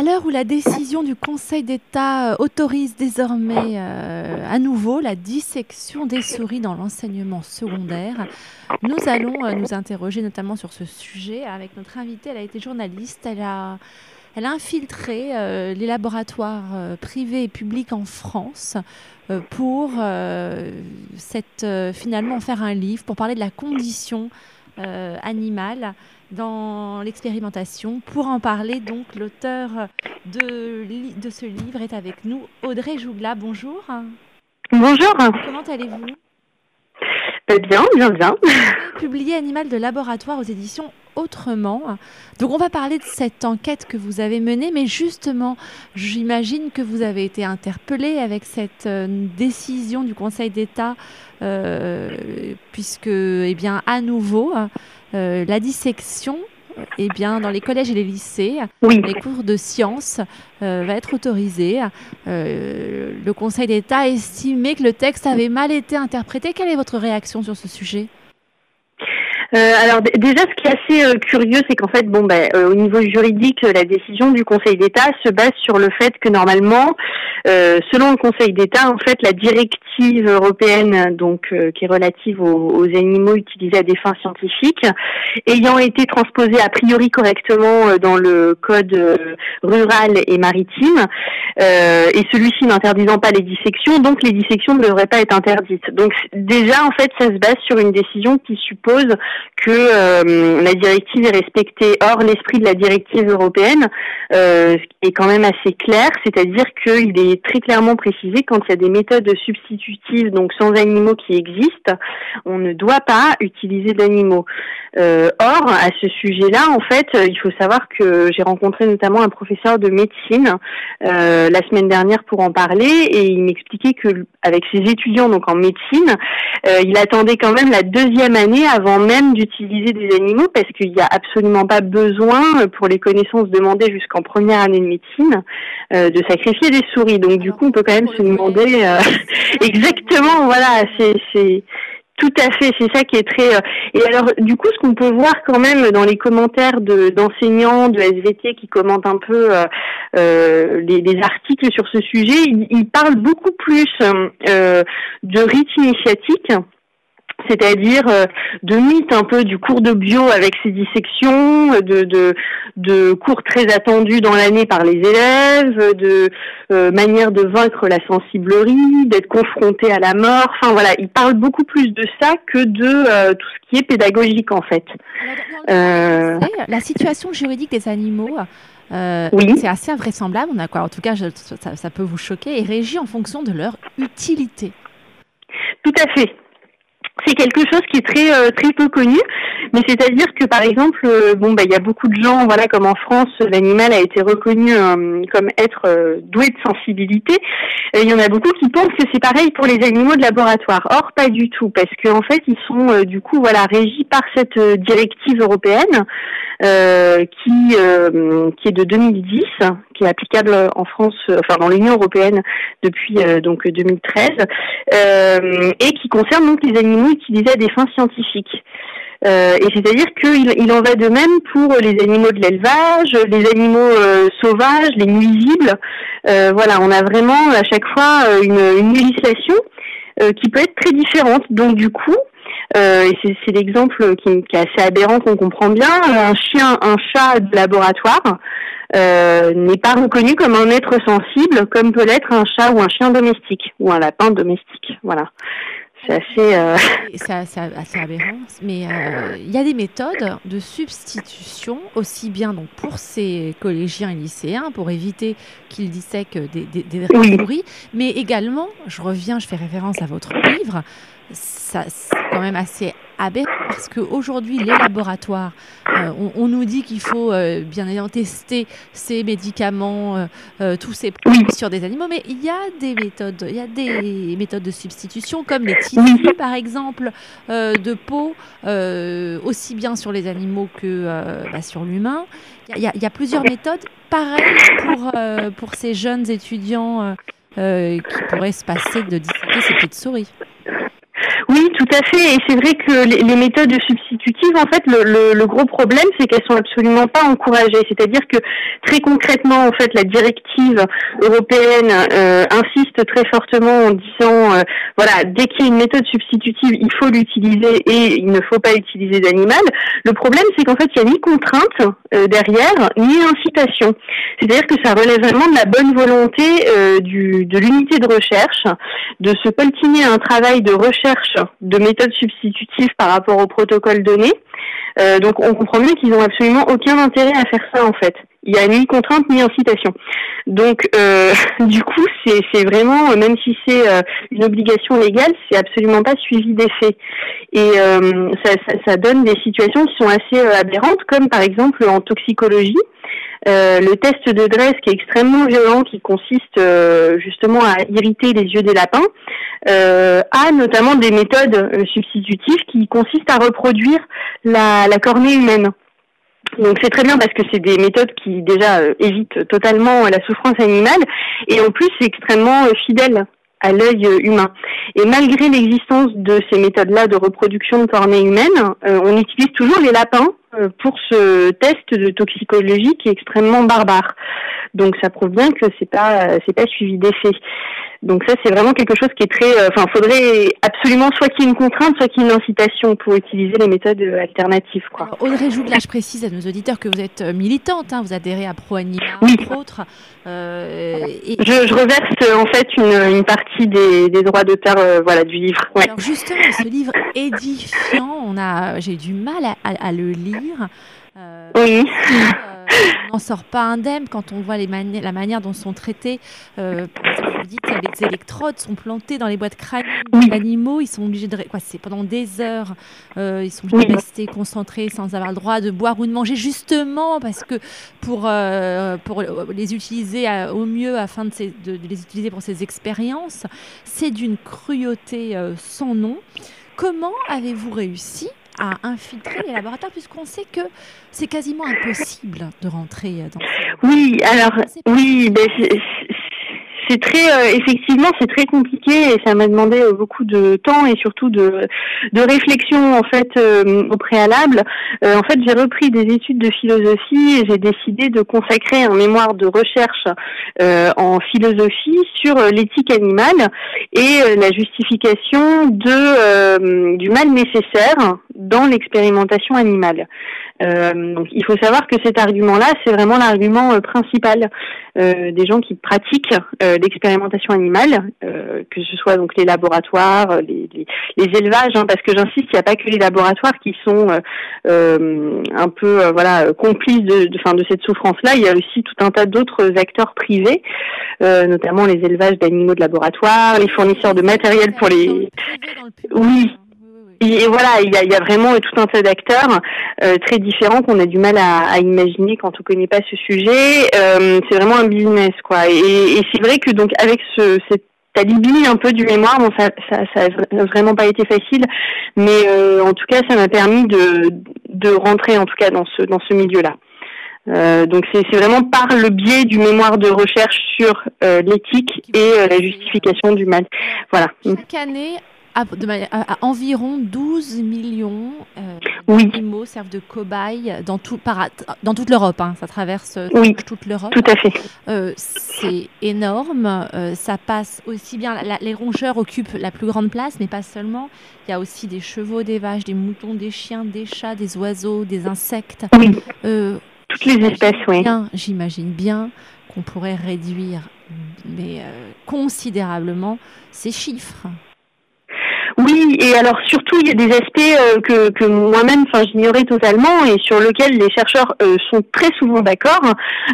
À l'heure où la décision du Conseil d'État euh, autorise désormais euh, à nouveau la dissection des souris dans l'enseignement secondaire, nous allons euh, nous interroger notamment sur ce sujet avec notre invitée. Elle a été journaliste, elle a, infiltré les laboratoires privés et publics en France pour finalement faire un livre, pour parler de la condition animale dans l'expérimentation. Pour en parler, donc, l'auteur de, de ce livre est avec nous, Audrey Jougla. Bonjour. Bonjour. Comment allez-vous? Euh, Bien, bien, bien. Publié Animal de laboratoire aux éditions Autrement. Donc on va parler de cette enquête que vous avez menée, mais justement, j'imagine que vous avez été interpellé avec cette euh, décision du Conseil d'État, euh, puisque, eh bien, à nouveau, euh, la dissection eh bien, dans les collèges et les lycées, les cours de sciences euh, va être autorisé. Euh, le Conseil d'État a estimé que le texte avait mal été interprété. Quelle est votre réaction sur ce sujet? Euh, alors déjà, ce qui est assez euh, curieux, c'est qu'en fait, bon, ben, euh, au niveau juridique, la décision du Conseil d'État se base sur le fait que normalement, selon le Conseil d'État, en fait, la directive européenne, donc qui est relative aux, animaux utilisés à des fins scientifiques, ayant été transposée a priori correctement dans le code rural et maritime, et celui-ci n'interdisant pas les dissections, donc les dissections ne devraient pas être interdites. Donc déjà, en fait, ça se base sur une décision qui suppose que euh, la directive est respectée. Or, l'esprit de la directive européenne euh, est quand même assez clair, c'est-à-dire qu'il est très clairement précisé quand il y a des méthodes substitutives, donc sans animaux qui existent, on ne doit pas utiliser d'animaux. Euh, or, à ce sujet-là, en fait, il faut savoir que j'ai rencontré notamment un professeur de médecine la semaine dernière pour en parler, et il m'expliquait que avec ses étudiants donc en médecine, il attendait quand même la deuxième année avant même d'utiliser des animaux parce qu'il n'y a absolument pas besoin pour les connaissances demandées jusqu'en première année de médecine de sacrifier des souris. Donc du coup, on peut quand même se demander exactement, voilà, c'est tout à fait, c'est ça qui est très. Euh, et alors, du coup, ce qu'on peut voir quand même dans les commentaires d'enseignants de, SVT qui commentent un peu euh, euh les, articles sur ce sujet, ils, parlent beaucoup plus euh, de rites initiatiques c'est-à-dire euh, de mythes un peu du cours de bio avec ses dissections, de, de, de cours très attendus dans l'année par les élèves, de euh, manière de vaincre la sensiblerie, d'être confronté à la mort. Enfin voilà, il parle beaucoup plus de ça que de euh, tout ce qui est pédagogique en fait. La situation juridique des animaux. oui. C'est assez invraisemblable. On a quoi En tout cas, ça, ça peut vous choquer. Et régie en fonction de leur utilité. Tout à fait c'est quelque chose qui est très euh, très peu connu, mais c'est-à-dire que par exemple, euh, bon bah il y a beaucoup de gens, voilà, comme en France, l'animal a été reconnu euh, comme être doué de sensibilité. Il y en a beaucoup qui pensent que c'est pareil pour les animaux de laboratoire. Or, pas du tout, parce qu'en fait, ils sont du coup voilà régis par cette directive européenne qui qui est de 2010, qui est applicable en France, enfin dans l'Union européenne depuis donc 2013, et qui concerne donc les animaux utilisés à des fins scientifiques. Euh, et c'est-à-dire qu'il il en va de même pour les animaux de l'élevage, les animaux euh, sauvages, les nuisibles. Euh, voilà, on a vraiment à chaque fois une, une législation qui peut être très différente. Donc du coup, et c'est l'exemple qui, qui, est assez aberrant qu'on comprend bien, un chien, un chat de laboratoire n'est pas reconnu comme un être sensible, comme peut l'être un chat ou un chien domestique ou un lapin domestique. Voilà. C'est assez, euh... assez, aberrant. Mais euh, il y a des méthodes de substitution, aussi bien donc pour ces collégiens et lycéens, pour éviter qu'ils dissèquent des, des, des souris, mais également, je reviens, je fais référence à votre livre, ça, c'est quand même assez aberrant parce qu'aujourd'hui, les laboratoires, euh, on, nous dit qu'il faut euh, bien évidemment tester ces médicaments, euh, tous ces produits sur des animaux, mais il y a des méthodes, il y a des méthodes de substitution comme les tissus, par exemple, de peau, aussi bien sur les animaux que bah, sur l'humain. Il y, a plusieurs méthodes. Pareil pour, pour ces jeunes étudiants qui pourraient se passer de disséquer ces petites souris. Oui, tout à fait. Et c'est vrai que les, méthodes substitutives, en fait, le, gros problème, c'est qu'elles sont absolument pas encouragées. C'est-à-dire que très concrètement, en fait, la directive européenne euh, insiste très fortement en disant, euh, voilà, dès qu'il y a une méthode substitutive, il faut l'utiliser et il ne faut pas utiliser d'animal. Le problème, c'est qu'en fait, il n'y a ni contrainte euh, derrière, ni incitation. C'est-à-dire que ça relève vraiment de la bonne volonté de l'unité de recherche, de se coltiner un travail de recherche de méthodes substitutives par rapport au protocole donné. Euh, donc on comprend bien qu'ils n'ont absolument aucun intérêt à faire ça en fait. Il n'y a ni contrainte ni incitation. Donc euh, du coup c'est vraiment même si c'est euh, une obligation légale, c'est absolument pas suivi d'effet. Et ça, ça, donne des situations qui sont assez aberrantes, comme par exemple en toxicologie. Euh, le test de Dress qui est extrêmement violent, qui consiste euh, justement à irriter les yeux des lapins, euh, a notamment des méthodes substitutives qui consistent à reproduire la, la cornée humaine. Donc c'est très bien parce que c'est des méthodes qui déjà évitent totalement la souffrance animale et en plus c'est extrêmement fidèle à l'œil humain. Et malgré l'existence de ces méthodes-là de reproduction de cornée humaine, on utilise toujours les lapins euh, pour ce test de toxicologie qui est extrêmement barbare. Donc ça prouve bien que c'est pas c'est pas suivi d'effet. Donc ça c'est vraiment quelque chose qui est très euh, enfin faudrait absolument soit qu'il y ait une contrainte soit qu'il y ait une incitation pour utiliser les méthodes euh, alternatives quoi. Audrey Jougla, je précise à nos auditeurs que vous êtes militante hein, vous adhérez à Pro Anima entre autres. et... je, je, reverse en fait une, une partie des, des droits d'auteur voilà du livre. Ouais. Alors justement ce livre édifiant, on a j'ai du mal à, à le lire euh, oui. Euh, on n'en sort pas indemne quand on voit les la manière dont sont traités. Euh, vous dites que les électrodes sont plantées dans les boîtes crâniennes des animaux. Ils sont obligés de. Quoi, c'est pendant des heures. ils sont obligés de rester concentrés sans avoir le droit de boire ou de manger, justement parce que pour, pour les utiliser au mieux afin de, de, les utiliser pour ces expériences, c'est d'une cruauté sans nom. Comment avez-vous réussi à infiltrer les laboratoires puisqu'on sait que c'est quasiment impossible de rentrer dans ces... Oui, alors oui, ben, c'est très euh, effectivement c'est très compliqué et ça m'a demandé euh, beaucoup de temps et surtout de, de réflexion en fait euh, au préalable. en fait j'ai repris des études de philosophie et j'ai décidé de consacrer un mémoire de recherche en philosophie sur l'éthique animale et la justification de du mal nécessaire dans l'expérimentation animale. Euh, donc, il faut savoir que cet argument-là, c'est vraiment l'argument euh, principal euh, des gens qui pratiquent l'expérimentation animale, que ce soit donc les laboratoires, les, les, élevages, hein, parce que j'insiste, il n'y a pas que les laboratoires qui sont un peu voilà complices de, de, fin, de cette souffrance-là. Il y a aussi tout un tas d'autres acteurs privés, notamment les élevages d'animaux de laboratoire, les fournisseurs de matériel pour les. Oui, et, voilà, il y a, il y a vraiment tout un tas d'acteurs euh, très différents qu'on a du mal à, à, imaginer quand on connaît pas ce sujet. Euh, c'est vraiment un business, quoi. Et, et c'est vrai que donc avec ce, cette alibi un peu du mémoire, bon, ça, ça, ça a vraiment pas été facile, mais euh, en tout cas, ça m'a permis de, de rentrer en tout cas dans ce dans ce milieu-là. Euh, donc c'est vraiment par le biais du mémoire de recherche sur euh, l'éthique et la justification du mal. Voilà. Chaque année, à, environ 12 millions euh, d'animaux servent de cobayes dans, tout, dans toute l'Europe. Hein. ça traverse euh, toute l'Europe. Tout à fait. Euh, c'est énorme. ça passe aussi bien. les rongeurs occupent la plus grande place, mais pas seulement. Il y a aussi des chevaux, des vaches, des moutons, des chiens, des chats, des oiseaux, des insectes. Oui. Toutes les espèces, oui. J'imagine bien qu'on pourrait réduire mais, considérablement ces chiffres. Oui, et alors surtout il y a des aspects euh, que, que moi-même, enfin, j'ignorais totalement et sur lesquels les chercheurs euh, sont très souvent d'accord.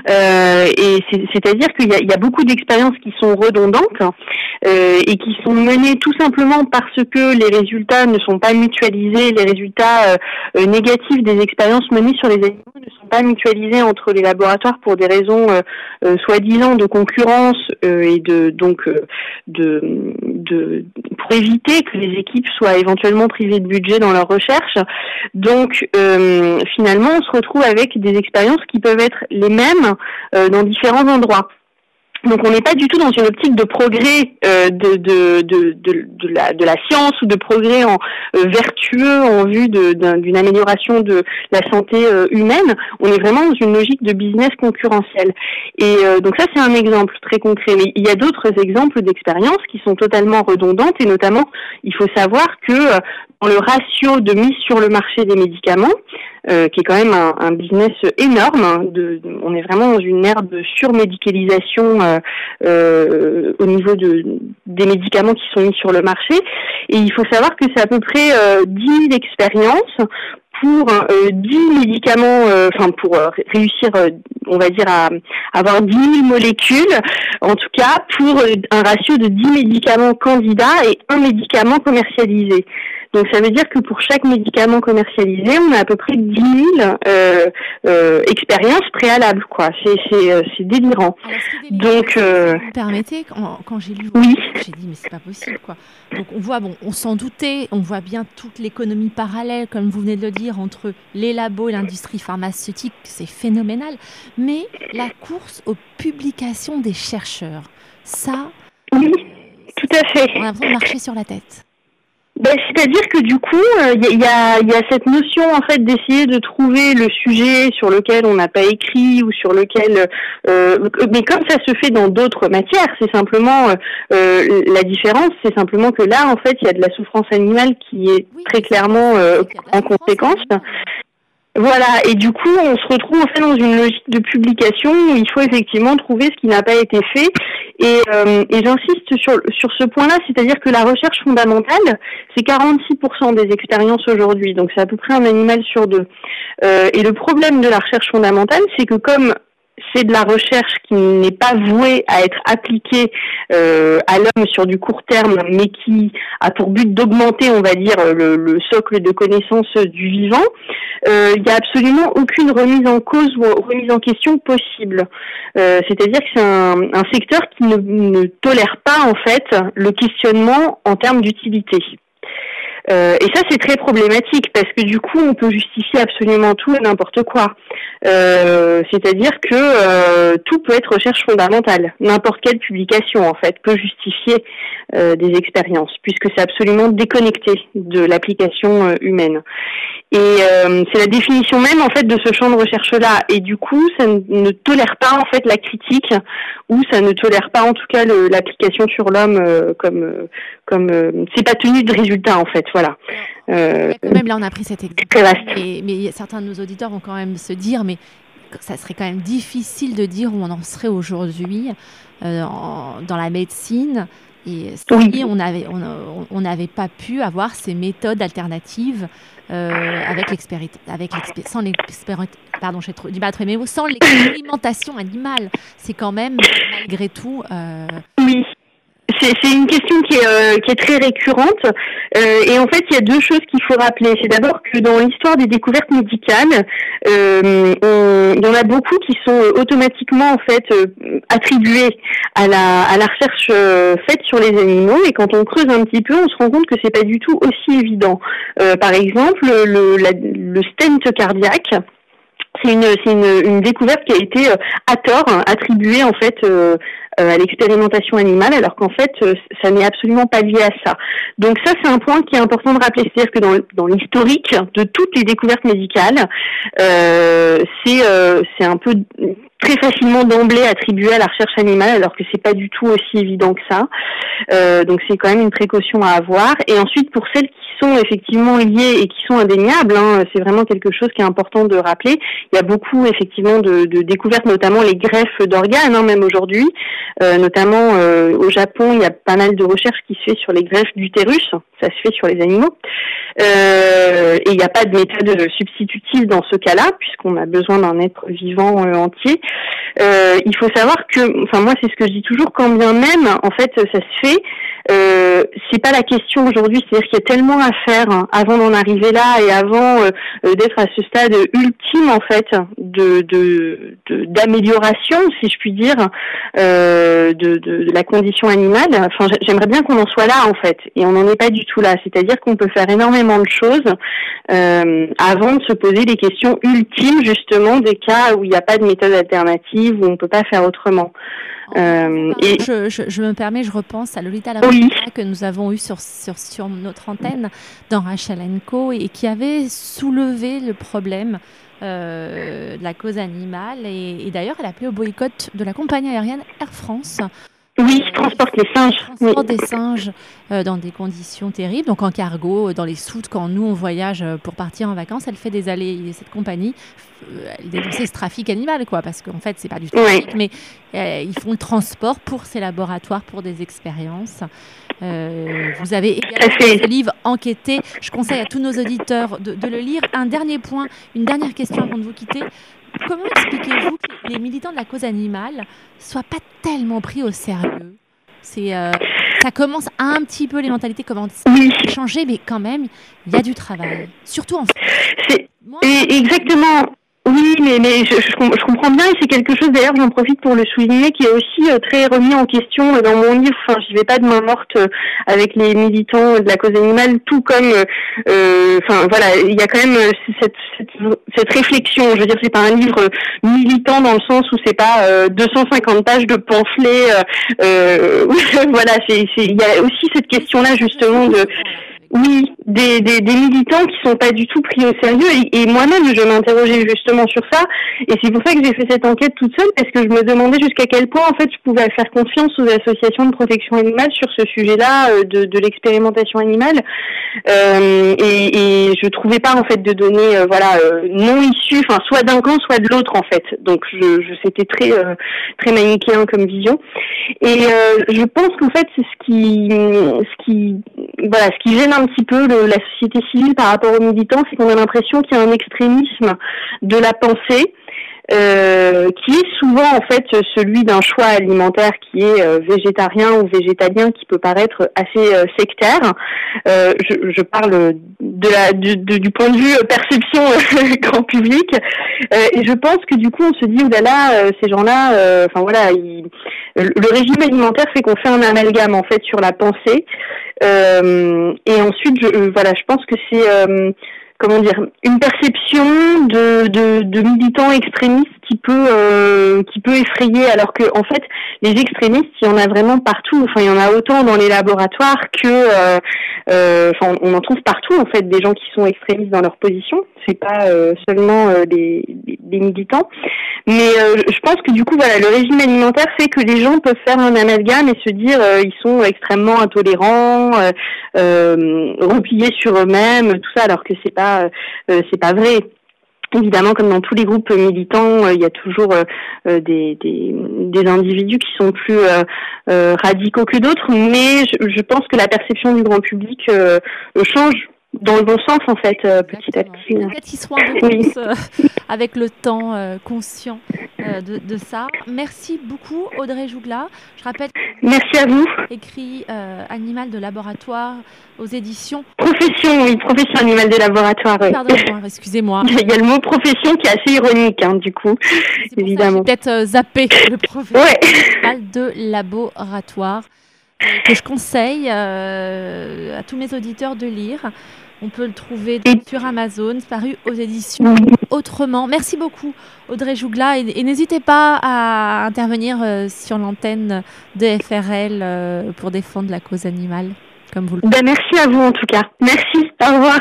Euh, et c'est-à-dire qu'il y, a, beaucoup d'expériences qui sont redondantes et qui sont menées tout simplement parce que les résultats ne sont pas mutualisés, les résultats négatifs des expériences menées sur les animaux ne sont pas mutualisés entre les laboratoires pour des raisons soi-disant de concurrence et de donc de, de pour éviter que les équipes soient éventuellement privées de budget dans leur recherche. Donc euh, finalement, on se retrouve avec des expériences qui peuvent être les mêmes euh, dans différents endroits. Donc on n'est pas du tout dans une optique de progrès euh, de, la, science ou de progrès euh, vertueux en vue d'une amélioration de la santé euh, humaine. On est vraiment dans une logique de business concurrentiel. Et donc ça c'est un exemple très concret. Mais il y a d'autres exemples d'expériences qui sont totalement redondantes et notamment il faut savoir que dans le ratio de mise sur le marché des médicaments, euh, qui est quand même un, business énorme. Hein, on est vraiment dans une ère de surmédicalisation euh, euh, au niveau de, des médicaments qui sont mis sur le marché. Et il faut savoir que c'est à peu près euh, 10 000 expériences pour euh, 10 médicaments, euh, enfin pour euh, réussir, on va dire, à avoir 10 000 molécules, en tout cas pour un ratio de 10 médicaments candidats et un médicament commercialisé. Donc ça veut dire que pour chaque médicament commercialisé, on a à peu près 10 000 euh, euh, expériences préalables. quoi. C'est euh, délirant. Donc, euh... vous permettez, quand, quand j'ai lu, oui. j'ai dit mais c'est pas possible quoi. Donc on voit, bon, on s'en doutait, on voit bien toute l'économie parallèle, comme vous venez de le dire, entre les labos et l'industrie pharmaceutique, c'est phénoménal. Mais la course aux publications des chercheurs, ça, oui, tout à fait. On a l'impression de marcher sur la tête. Ben, C'est-à-dire que du coup, il euh, y, a, y, a, cette notion en fait d'essayer de trouver le sujet sur lequel on n'a pas écrit ou sur lequel, euh, mais comme ça se fait dans d'autres matières, c'est simplement euh, la différence, c'est simplement que là en fait il y a de la souffrance animale qui est très clairement euh, en conséquence. Voilà, et du coup, on se retrouve en fait dans une logique de publication où il faut effectivement trouver ce qui n'a pas été fait. Et, euh, et j'insiste sur, sur ce point-là, c'est-à-dire que la recherche fondamentale, c'est 46% des expériences aujourd'hui, donc c'est à peu près un animal sur deux. Euh, et le problème de la recherche fondamentale, c'est que comme c'est de la recherche qui n'est pas vouée à être appliquée euh, à l'homme sur du court terme, mais qui a pour but d'augmenter, on va dire, le, le, socle de connaissances du vivant. Euh, il n'y a absolument aucune remise en cause ou remise en question possible. Euh, C'est-à-dire que c'est un, un, secteur qui ne, ne tolère pas en fait le questionnement en termes d'utilité. Euh, et ça, c'est très problématique parce que du coup, on peut justifier absolument tout et n'importe quoi. Euh, C'est-à-dire que euh, tout peut être recherche fondamentale. N'importe quelle publication, en fait, peut justifier euh, des expériences puisque c'est absolument déconnecté de l'application euh, humaine. Et euh, c'est la définition même, en fait, de ce champ de recherche-là. Et du coup, ça ne tolère pas, en fait, la critique ou ça ne tolère pas, en tout cas, l'application sur l'homme comme comme c'est pas tenu de résultat, en fait. Voilà. Euh, quand même, là, on a pris cet exemple. Mais, mais certains de nos auditeurs vont quand même se dire, mais ça serait quand même difficile de dire où on en serait aujourd'hui euh, dans la médecine. Et si oui. on n'avait on, on pas pu avoir ces méthodes alternatives euh, avec sans pardon, j'ai trop du mal mais sans l'expérimentation animale, c'est quand même malgré tout. Euh, oui c'est une question qui est, euh, qui est très récurrente. Euh, et en fait, il y a deux choses qu'il faut rappeler. C'est d'abord que dans l'histoire des découvertes médicales, euh, il y en a beaucoup qui sont automatiquement en fait attribuées à la, à la recherche faite sur les animaux. Et quand on creuse un petit peu, on se rend compte que c'est pas du tout aussi évident. Par exemple, le, la, le stent cardiaque c'est une, une, une, découverte qui a été à tort attribuée en fait à l'expérimentation animale, alors qu'en fait, euh, ça n'est absolument pas lié à ça. Donc ça, c'est un point qui est important de rappeler, c'est-à-dire que dans, l'historique de toutes les découvertes médicales, euh, euh, c'est un peu très facilement d'emblée attribué à la recherche animale, alors que c'est pas du tout aussi évident que ça. Euh, donc c'est quand même une précaution à avoir. Et ensuite, pour celles qui sont effectivement liées et qui sont indéniables, hein, c'est vraiment quelque chose qui est important de rappeler. Il y a beaucoup effectivement de, de découvertes, notamment les greffes d'organes, hein, même aujourd'hui. Euh, notamment euh, au Japon, il y a pas mal de recherches qui se fait sur les greffes d'utérus. Ça se fait sur les animaux. Euh, et il n'y a pas de méthode substitutive dans ce cas-là, puisqu'on a besoin d'un être vivant entier. Il faut savoir que, enfin moi c'est ce que je dis toujours, quand bien même en fait ça se fait, euh, c'est pas la question aujourd'hui, c'est-à-dire qu'il y a tellement à faire hein, avant d'en arriver là et avant euh, euh, d'être à ce stade ultime en fait de d'amélioration, si je puis dire, euh, de, la condition animale. Enfin, j'aimerais bien qu'on en soit là en fait, et on n'en est pas du tout là. C'est-à-dire qu'on peut faire énormément de choses euh, avant de se poser les questions ultimes justement des cas où il n'y a pas de méthode alternative où on peut pas faire autrement. et... je, me permets, je repense à Lolita oui. que nous avons eu sur, sur, sur notre antenne dans Rachel Co et qui avait soulevé le problème de la cause animale. Et, et d'ailleurs, elle a appelé au boycott de la compagnie aérienne Air France oui, je transporte les singes. Transporte des singes euh, dans des conditions terribles, donc en cargo, dans les soutes, quand nous on voyage euh, pour partir en vacances, elle fait des allées, cette compagnie, euh, elle dénonce ce trafic animal, quoi, parce qu'en fait c'est pas du trafic, mais ils font le transport pour ces laboratoires, pour des expériences. vous avez également ce livre enquêté. Je conseille à tous nos auditeurs de, de, le lire. Un dernier point, une dernière question avant de vous quitter. Comment expliquez-vous que les militants de la cause animale soient pas tellement pris au sérieux? C'est euh, ça commence un petit peu les mentalités commencent à changer, mais quand même il y a du travail, surtout en France. exactement. Oui, mais, mais je, je, comprends bien et c'est quelque chose d'ailleurs, j'en profite pour le souligner, qui est aussi euh, très remis en question euh, dans mon livre. Enfin, j'y vais pas de main morte euh, avec les militants de la cause animale, tout comme, enfin voilà, il y a quand même cette, cette, cette, réflexion. Je veux dire, c'est pas un livre militant dans le sens où c'est pas 250 pages de pamphlets. voilà, c'est, il y a aussi cette question-là justement de oui, des, militants qui sont pas du tout pris au sérieux. Et, moi-même je m'interrogeais justement sur ça. Et c'est pour ça que j'ai fait cette enquête toute seule parce que je me demandais jusqu'à quel point en fait je pouvais faire confiance aux associations de protection animale sur ce sujet-là euh, de, l'expérimentation animale. Euh, et, et je trouvais pas en fait de données euh, voilà non issues enfin soit d'un camp soit de l'autre en fait. Donc je c'était très très manichéen comme vision. Et je pense qu'en fait c'est ce qui ce qui voilà ce qui gêne un petit peu la société civile par rapport aux militants, c'est qu'on a l'impression qu'il y a un extrémisme de la pensée euh, qui est souvent en fait celui d'un choix alimentaire qui est euh, végétarien ou végétalien qui peut paraître assez euh, sectaire. Je, parle du point de vue perception grand public et je pense que du coup on se dit oh là là ces gens-là, enfin voilà, le régime alimentaire fait qu'on fait un amalgame en fait sur la pensée et ensuite je, voilà je pense que c'est comment dire une perception de, de, militants extrémistes qui peut euh, qui peut effrayer alors que en fait les extrémistes il y en a vraiment partout. Enfin il y en a autant dans les laboratoires que euh, euh, enfin on en trouve partout en fait des gens qui sont extrémistes dans leur position. C'est pas seulement des, des, militants. Mais je pense que du coup voilà le régime alimentaire fait que les gens peuvent faire un amalgame et se dire ils sont extrêmement intolérants repliés sur eux-mêmes tout ça alors que c'est pas c'est pas vrai. Évidemment, comme dans tous les groupes militants, euh, il y a toujours euh, euh, des, individus qui sont plus radicaux que d'autres, mais je, pense que la perception du grand public change dans le bon sens en fait petit à petit. Peut-être qu'ils seront un peu plus avec le temps conscient de, de, ça. Merci beaucoup Audrey Jougla. Je rappelle. Merci à vous. Écrit Animal de laboratoire aux éditions. Profession, oui, profession animale de laboratoire. Pardon, excusez-moi. Il y a le mot profession qui est assez ironique, hein, du coup, évidemment. Peut-être euh, zappé le profession ouais. de laboratoire euh, que je conseille euh, à tous mes auditeurs de lire. On peut le trouver sur Amazon, paru aux éditions Autrement. Merci beaucoup Audrey Jougla et, n'hésitez pas à intervenir sur l'antenne de FRL pour défendre la cause animale comme vous le ben, Merci à vous en tout cas. Merci. Au revoir.